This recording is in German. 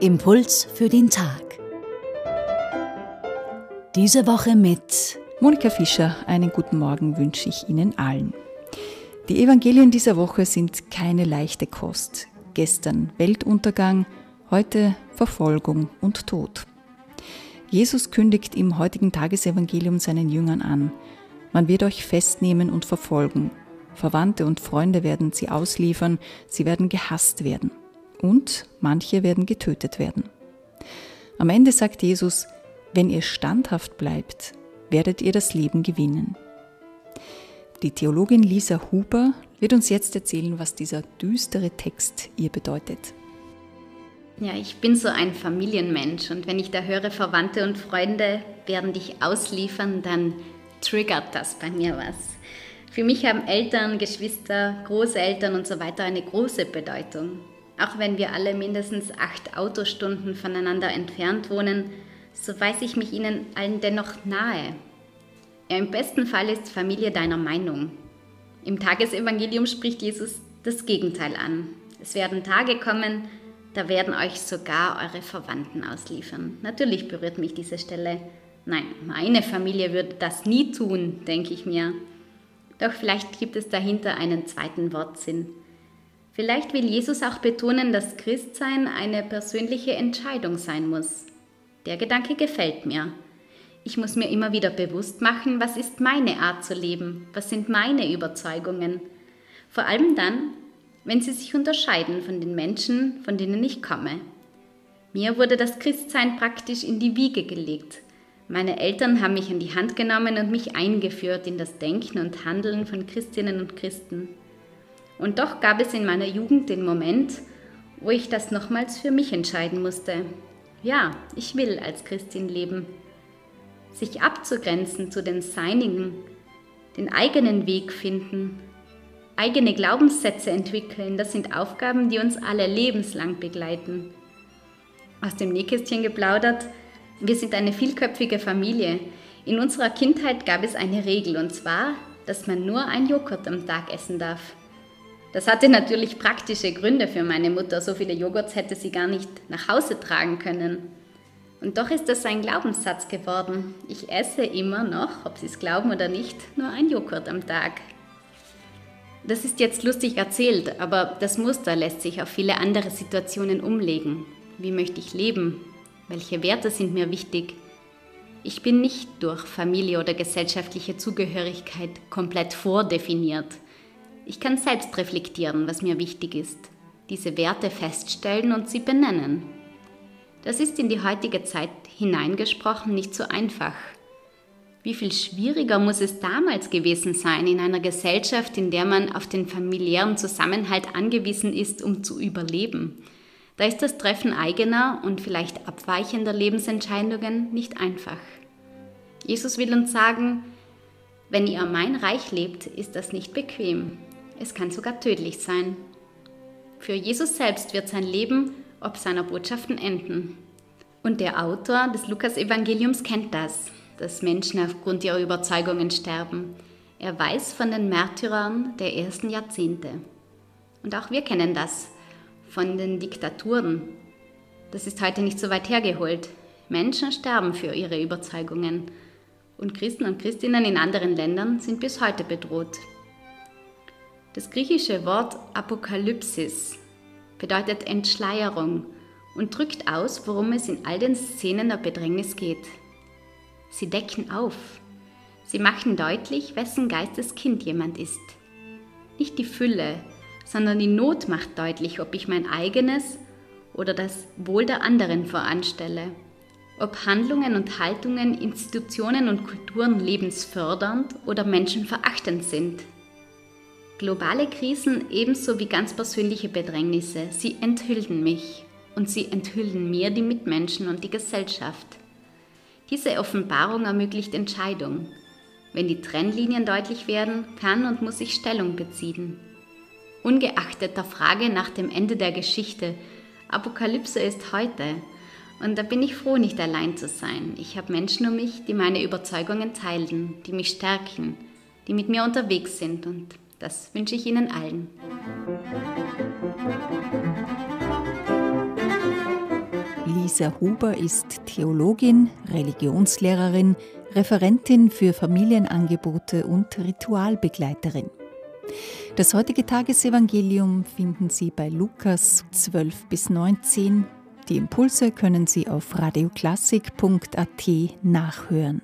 Impuls für den Tag. Diese Woche mit Monika Fischer. Einen guten Morgen wünsche ich Ihnen allen. Die Evangelien dieser Woche sind keine leichte Kost. Gestern Weltuntergang, heute Verfolgung und Tod. Jesus kündigt im heutigen Tagesevangelium seinen Jüngern an, man wird euch festnehmen und verfolgen. Verwandte und Freunde werden sie ausliefern, sie werden gehasst werden und manche werden getötet werden. Am Ende sagt Jesus, wenn ihr standhaft bleibt, werdet ihr das Leben gewinnen. Die Theologin Lisa Huber wird uns jetzt erzählen, was dieser düstere Text ihr bedeutet. Ja, ich bin so ein Familienmensch und wenn ich da höre, Verwandte und Freunde werden dich ausliefern, dann triggert das bei mir was. Für mich haben Eltern, Geschwister, Großeltern und so weiter eine große Bedeutung. Auch wenn wir alle mindestens acht Autostunden voneinander entfernt wohnen, so weiß ich mich ihnen allen dennoch nahe. Ja, Im besten Fall ist Familie deiner Meinung. Im Tagesevangelium spricht Jesus das Gegenteil an. Es werden Tage kommen, da werden euch sogar eure Verwandten ausliefern. Natürlich berührt mich diese Stelle. Nein, meine Familie würde das nie tun, denke ich mir. Doch vielleicht gibt es dahinter einen zweiten Wortsinn. Vielleicht will Jesus auch betonen, dass Christsein eine persönliche Entscheidung sein muss. Der Gedanke gefällt mir. Ich muss mir immer wieder bewusst machen, was ist meine Art zu leben, was sind meine Überzeugungen. Vor allem dann, wenn sie sich unterscheiden von den Menschen, von denen ich komme. Mir wurde das Christsein praktisch in die Wiege gelegt. Meine Eltern haben mich an die Hand genommen und mich eingeführt in das Denken und Handeln von Christinnen und Christen. Und doch gab es in meiner Jugend den Moment, wo ich das nochmals für mich entscheiden musste. Ja, ich will als Christin leben. Sich abzugrenzen zu den Seinigen, den eigenen Weg finden, eigene Glaubenssätze entwickeln, das sind Aufgaben, die uns alle lebenslang begleiten. Aus dem Nähkästchen geplaudert, wir sind eine vielköpfige Familie. In unserer Kindheit gab es eine Regel und zwar, dass man nur ein Joghurt am Tag essen darf. Das hatte natürlich praktische Gründe für meine Mutter. So viele Joghurts hätte sie gar nicht nach Hause tragen können. Und doch ist das ein Glaubenssatz geworden. Ich esse immer noch, ob Sie es glauben oder nicht, nur ein Joghurt am Tag. Das ist jetzt lustig erzählt, aber das Muster lässt sich auf viele andere Situationen umlegen. Wie möchte ich leben? Welche Werte sind mir wichtig? Ich bin nicht durch Familie oder gesellschaftliche Zugehörigkeit komplett vordefiniert. Ich kann selbst reflektieren, was mir wichtig ist, diese Werte feststellen und sie benennen. Das ist in die heutige Zeit hineingesprochen nicht so einfach. Wie viel schwieriger muss es damals gewesen sein in einer Gesellschaft, in der man auf den familiären Zusammenhalt angewiesen ist, um zu überleben. Da ist das Treffen eigener und vielleicht abweichender Lebensentscheidungen nicht einfach. Jesus will uns sagen, wenn ihr mein Reich lebt, ist das nicht bequem. Es kann sogar tödlich sein. Für Jesus selbst wird sein Leben ob seiner Botschaften enden. Und der Autor des Lukas-Evangeliums kennt das, dass Menschen aufgrund ihrer Überzeugungen sterben. Er weiß von den Märtyrern der ersten Jahrzehnte. Und auch wir kennen das von den Diktaturen. Das ist heute nicht so weit hergeholt. Menschen sterben für ihre Überzeugungen. Und Christen und Christinnen in anderen Ländern sind bis heute bedroht. Das griechische Wort Apokalypsis bedeutet Entschleierung und drückt aus, worum es in all den Szenen der Bedrängnis geht. Sie decken auf. Sie machen deutlich, wessen Geisteskind jemand ist. Nicht die Fülle, sondern die Not macht deutlich, ob ich mein eigenes oder das Wohl der anderen voranstelle. Ob Handlungen und Haltungen, Institutionen und Kulturen lebensfördernd oder menschenverachtend sind. Globale Krisen ebenso wie ganz persönliche Bedrängnisse, sie enthüllen mich und sie enthüllen mir die Mitmenschen und die Gesellschaft. Diese Offenbarung ermöglicht Entscheidung. Wenn die Trennlinien deutlich werden, kann und muss ich Stellung beziehen. Ungeachtet der Frage nach dem Ende der Geschichte, Apokalypse ist heute. Und da bin ich froh, nicht allein zu sein. Ich habe Menschen um mich, die meine Überzeugungen teilen, die mich stärken, die mit mir unterwegs sind. Und das wünsche ich Ihnen allen. Lisa Huber ist Theologin, Religionslehrerin, Referentin für Familienangebote und Ritualbegleiterin. Das heutige Tagesevangelium finden Sie bei Lukas 12 bis 19. Die Impulse können Sie auf radioklassik.at nachhören.